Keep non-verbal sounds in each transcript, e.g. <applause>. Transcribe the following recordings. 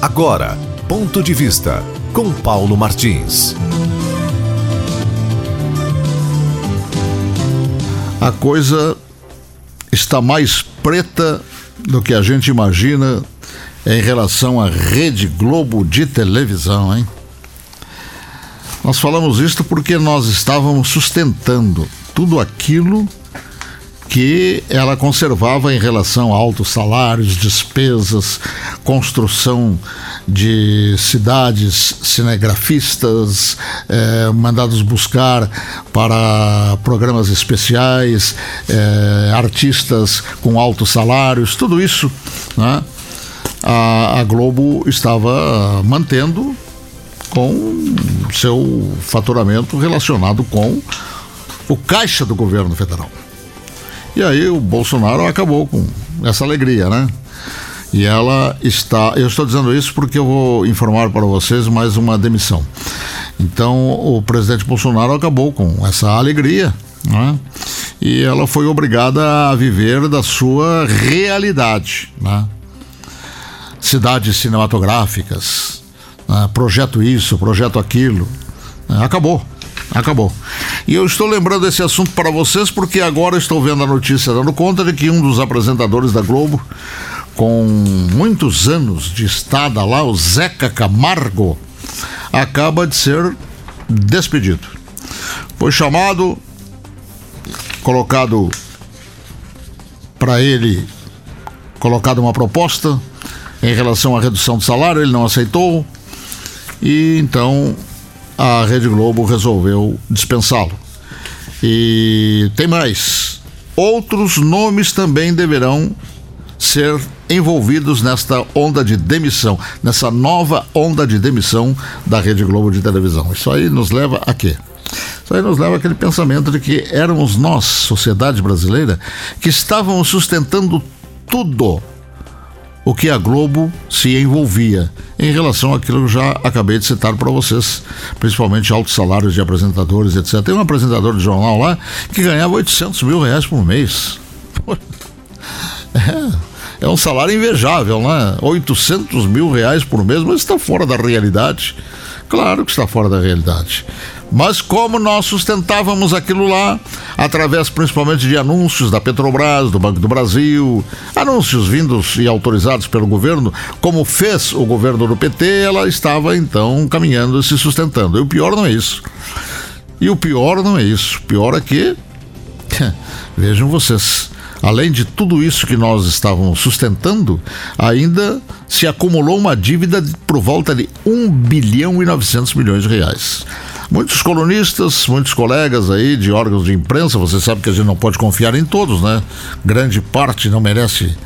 Agora, ponto de vista com Paulo Martins. A coisa está mais preta do que a gente imagina em relação à Rede Globo de televisão, hein? Nós falamos isto porque nós estávamos sustentando tudo aquilo que ela conservava em relação a altos salários, despesas, construção de cidades cinegrafistas, eh, mandados buscar para programas especiais, eh, artistas com altos salários, tudo isso né, a, a Globo estava mantendo com seu faturamento relacionado com o caixa do governo federal. E aí o Bolsonaro acabou com essa alegria, né? E ela está. Eu estou dizendo isso porque eu vou informar para vocês mais uma demissão. Então o presidente Bolsonaro acabou com essa alegria, né? E ela foi obrigada a viver da sua realidade, né? Cidades cinematográficas, né? projeto isso, projeto aquilo. Né? Acabou. Acabou. E eu estou lembrando esse assunto para vocês porque agora estou vendo a notícia dando conta de que um dos apresentadores da Globo, com muitos anos de estada lá, o Zeca Camargo, acaba de ser despedido. Foi chamado, colocado para ele, colocado uma proposta em relação à redução do salário, ele não aceitou. E então a Rede Globo resolveu dispensá-lo. E tem mais. Outros nomes também deverão ser envolvidos nesta onda de demissão, nessa nova onda de demissão da Rede Globo de televisão. Isso aí nos leva a quê? Isso aí nos leva àquele pensamento de que éramos nós, sociedade brasileira, que estávamos sustentando tudo o que a Globo se envolvia em relação àquilo que eu já acabei de citar para vocês, principalmente altos salários de apresentadores, etc. Tem um apresentador de jornal lá que ganhava 800 mil reais por mês. É, é um salário invejável, né? 800 mil reais por mês, mas está fora da realidade. Claro que está fora da realidade. Mas como nós sustentávamos aquilo lá, através principalmente de anúncios da Petrobras, do Banco do Brasil, anúncios vindos e autorizados pelo governo, como fez o governo do PT, ela estava então caminhando e se sustentando. E o pior não é isso. E o pior não é isso. O pior é que, <laughs> vejam vocês, além de tudo isso que nós estávamos sustentando, ainda se acumulou uma dívida por volta de 1 bilhão e 900 milhões de reais. Muitos colunistas, muitos colegas aí de órgãos de imprensa, você sabe que a gente não pode confiar em todos, né? Grande parte não merece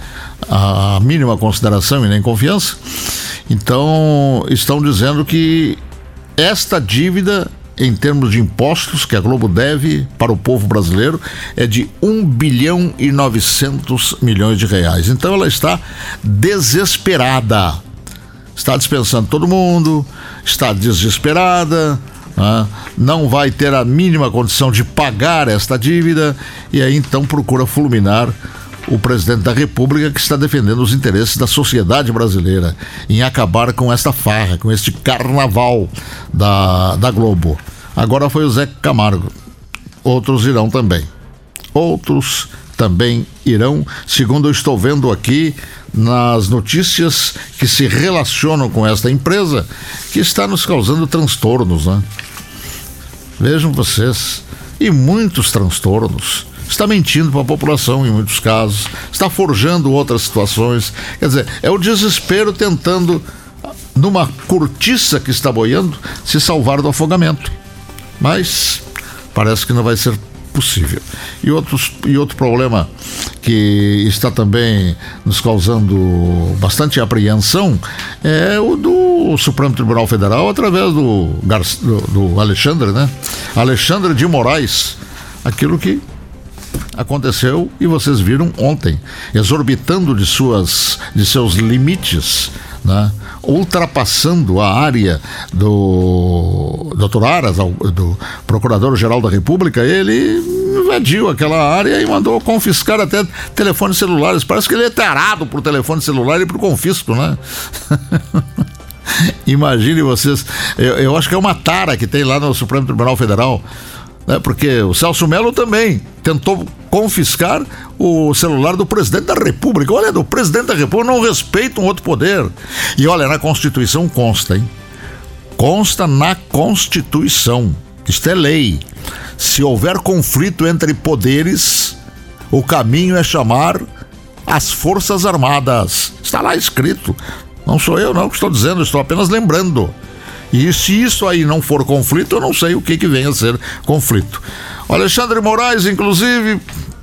a mínima consideração e nem confiança. Então, estão dizendo que esta dívida em termos de impostos que a Globo deve para o povo brasileiro é de 1 bilhão e 900 milhões de reais. Então ela está desesperada. Está dispensando todo mundo, está desesperada, não vai ter a mínima condição de pagar esta dívida e aí então procura fulminar o presidente da República que está defendendo os interesses da sociedade brasileira em acabar com esta farra, com este carnaval da, da Globo. Agora foi o Zé Camargo. Outros irão também. Outros também irão, segundo eu estou vendo aqui nas notícias que se relacionam com esta empresa, que está nos causando transtornos, né? Vejam vocês, e muitos transtornos. Está mentindo para a população em muitos casos, está forjando outras situações. Quer dizer, é o desespero tentando, numa cortiça que está boiando, se salvar do afogamento. Mas parece que não vai ser possível. E, outros, e outro problema que está também nos causando bastante apreensão é o do Supremo Tribunal Federal através do, do, do Alexandre, né? Alexandre de Moraes, aquilo que aconteceu e vocês viram ontem, exorbitando de suas de seus limites, né? ultrapassando a área do Dr. Aras, do Procurador-Geral da República, ele invadiu aquela área e mandou confiscar até telefones celulares. Parece que ele é tarado por telefone celular e por confisco, né? <laughs> Imagine vocês, eu, eu, acho que é uma tara que tem lá no Supremo Tribunal Federal, né? porque o Celso Melo também tentou confiscar o celular do presidente da República. Olha, do presidente da República não respeita um outro poder. E olha, na Constituição consta, hein? Consta na Constituição. Isto é lei. Se houver conflito entre poderes, o caminho é chamar as Forças Armadas. Está lá escrito. Não sou eu não que estou dizendo, estou apenas lembrando. E se isso aí não for conflito, eu não sei o que, que vem a ser conflito. O Alexandre Moraes, inclusive,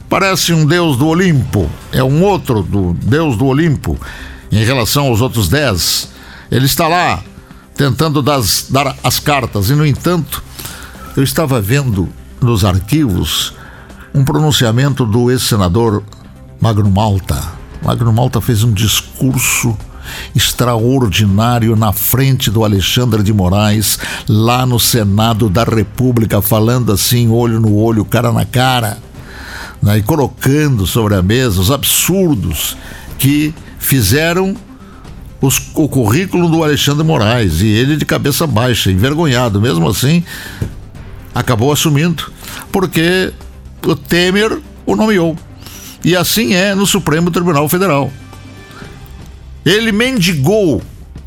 parece um deus do Olimpo. É um outro do deus do Olimpo em relação aos outros dez. Ele está lá tentando das, dar as cartas, e no entanto, eu estava vendo nos arquivos um pronunciamento do ex-senador Magno Malta. Magno Malta fez um discurso extraordinário na frente do Alexandre de Moraes, lá no Senado da República, falando assim, olho no olho, cara na cara, né, e colocando sobre a mesa os absurdos que fizeram os, o currículo do Alexandre Moraes, e ele de cabeça baixa, envergonhado, mesmo assim, acabou assumindo, porque o Temer o nomeou. E assim é no Supremo Tribunal Federal. Ele mendigou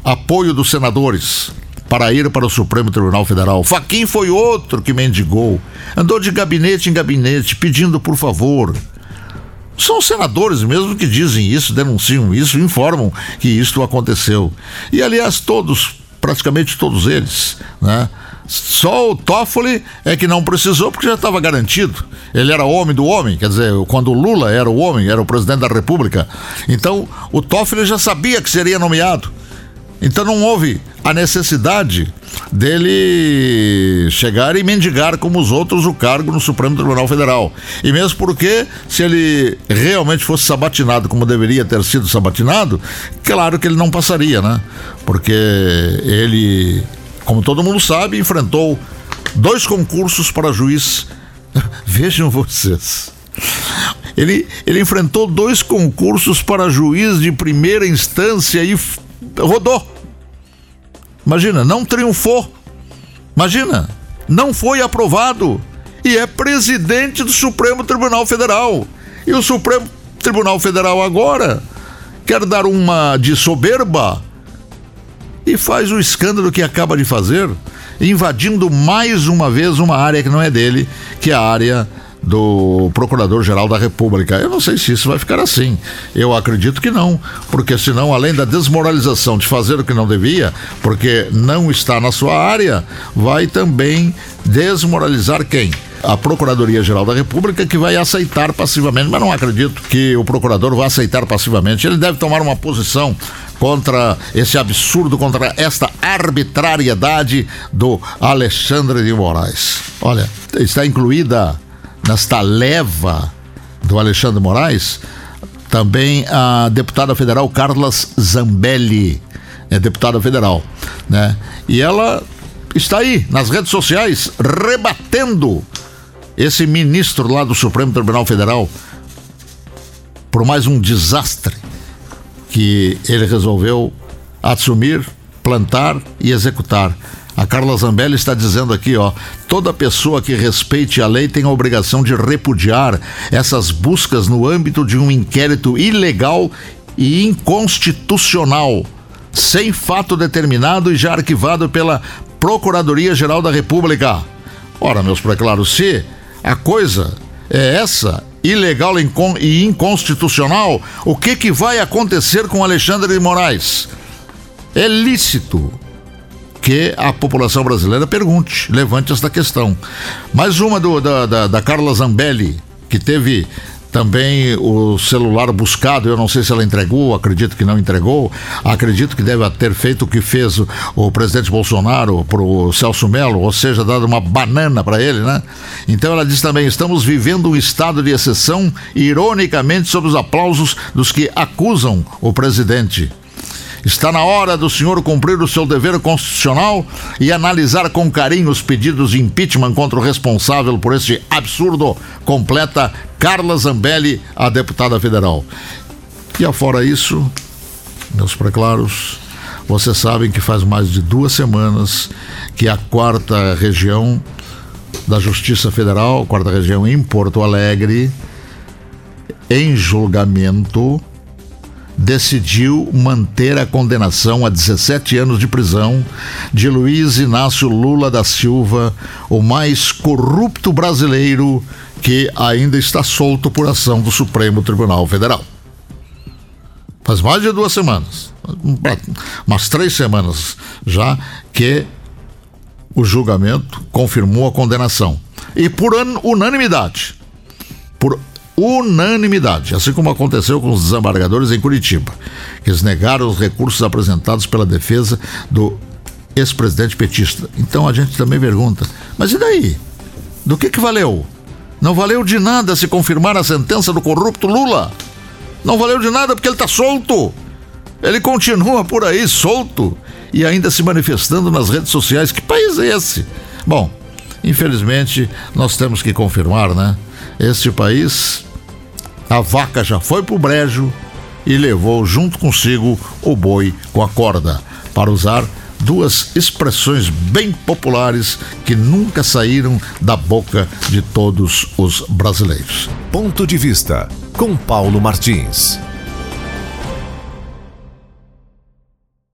apoio dos senadores para ir para o Supremo Tribunal Federal. Faquim foi outro que mendigou. Andou de gabinete em gabinete pedindo por favor. São senadores mesmo que dizem isso, denunciam isso, informam que isto aconteceu. E aliás, todos, praticamente todos eles, né? Só o Toffoli é que não precisou porque já estava garantido. Ele era homem do homem, quer dizer, quando o Lula era o homem, era o presidente da República. Então, o Toffoli já sabia que seria nomeado. Então não houve a necessidade dele chegar e mendigar como os outros o cargo no Supremo Tribunal Federal. E mesmo porque, se ele realmente fosse sabatinado como deveria ter sido sabatinado, claro que ele não passaria, né? Porque ele como todo mundo sabe, enfrentou dois concursos para juiz. <laughs> Vejam vocês. Ele, ele enfrentou dois concursos para juiz de primeira instância e rodou. Imagina, não triunfou. Imagina, não foi aprovado. E é presidente do Supremo Tribunal Federal. E o Supremo Tribunal Federal agora quer dar uma de soberba e faz o escândalo que acaba de fazer, invadindo mais uma vez uma área que não é dele, que é a área do Procurador-Geral da República. Eu não sei se isso vai ficar assim. Eu acredito que não, porque senão, além da desmoralização de fazer o que não devia, porque não está na sua área, vai também desmoralizar quem? A Procuradoria-Geral da República que vai aceitar passivamente, mas não acredito que o procurador vá aceitar passivamente. Ele deve tomar uma posição contra esse absurdo, contra esta arbitrariedade do Alexandre de Moraes. Olha, está incluída nesta leva do Alexandre Moraes também a deputada federal Carlas Zambelli, é deputada federal, né? E ela está aí nas redes sociais rebatendo esse ministro lá do Supremo Tribunal Federal por mais um desastre que ele resolveu assumir, plantar e executar. A Carla Zambelli está dizendo aqui, ó, toda pessoa que respeite a lei tem a obrigação de repudiar essas buscas no âmbito de um inquérito ilegal e inconstitucional, sem fato determinado e já arquivado pela Procuradoria-Geral da República. Ora, meus preclaros, se a coisa é essa, ilegal e inconstitucional, o que, que vai acontecer com Alexandre de Moraes? É lícito que a população brasileira pergunte, levante esta questão. Mais uma do, da, da, da Carla Zambelli, que teve também o celular buscado, eu não sei se ela entregou, acredito que não entregou. Acredito que deve ter feito o que fez o, o presidente Bolsonaro para o Celso Melo, ou seja, dado uma banana para ele, né? Então ela diz também: estamos vivendo um estado de exceção, ironicamente, sob os aplausos dos que acusam o presidente. Está na hora do senhor cumprir o seu dever constitucional e analisar com carinho os pedidos de impeachment contra o responsável por este absurdo, completa Carla Zambelli, a deputada federal. E afora isso, meus preclaros, vocês sabem que faz mais de duas semanas que a quarta região da Justiça Federal, quarta região em Porto Alegre, em julgamento, decidiu manter a condenação a 17 anos de prisão de Luiz Inácio Lula da Silva, o mais corrupto brasileiro que ainda está solto por ação do Supremo Tribunal Federal. Faz mais de duas semanas, umas três semanas já, que o julgamento confirmou a condenação. E por unanimidade. Por unanimidade, assim como aconteceu com os desembargadores em Curitiba, que negaram os recursos apresentados pela defesa do ex-presidente petista. Então a gente também pergunta: mas e daí? Do que que valeu? Não valeu de nada se confirmar a sentença do corrupto Lula. Não valeu de nada porque ele está solto. Ele continua por aí solto e ainda se manifestando nas redes sociais. Que país é esse? Bom, infelizmente nós temos que confirmar, né? Este país, a vaca já foi pro brejo e levou junto consigo o boi com a corda, para usar duas expressões bem populares que nunca saíram da boca de todos os brasileiros. Ponto de vista com Paulo Martins.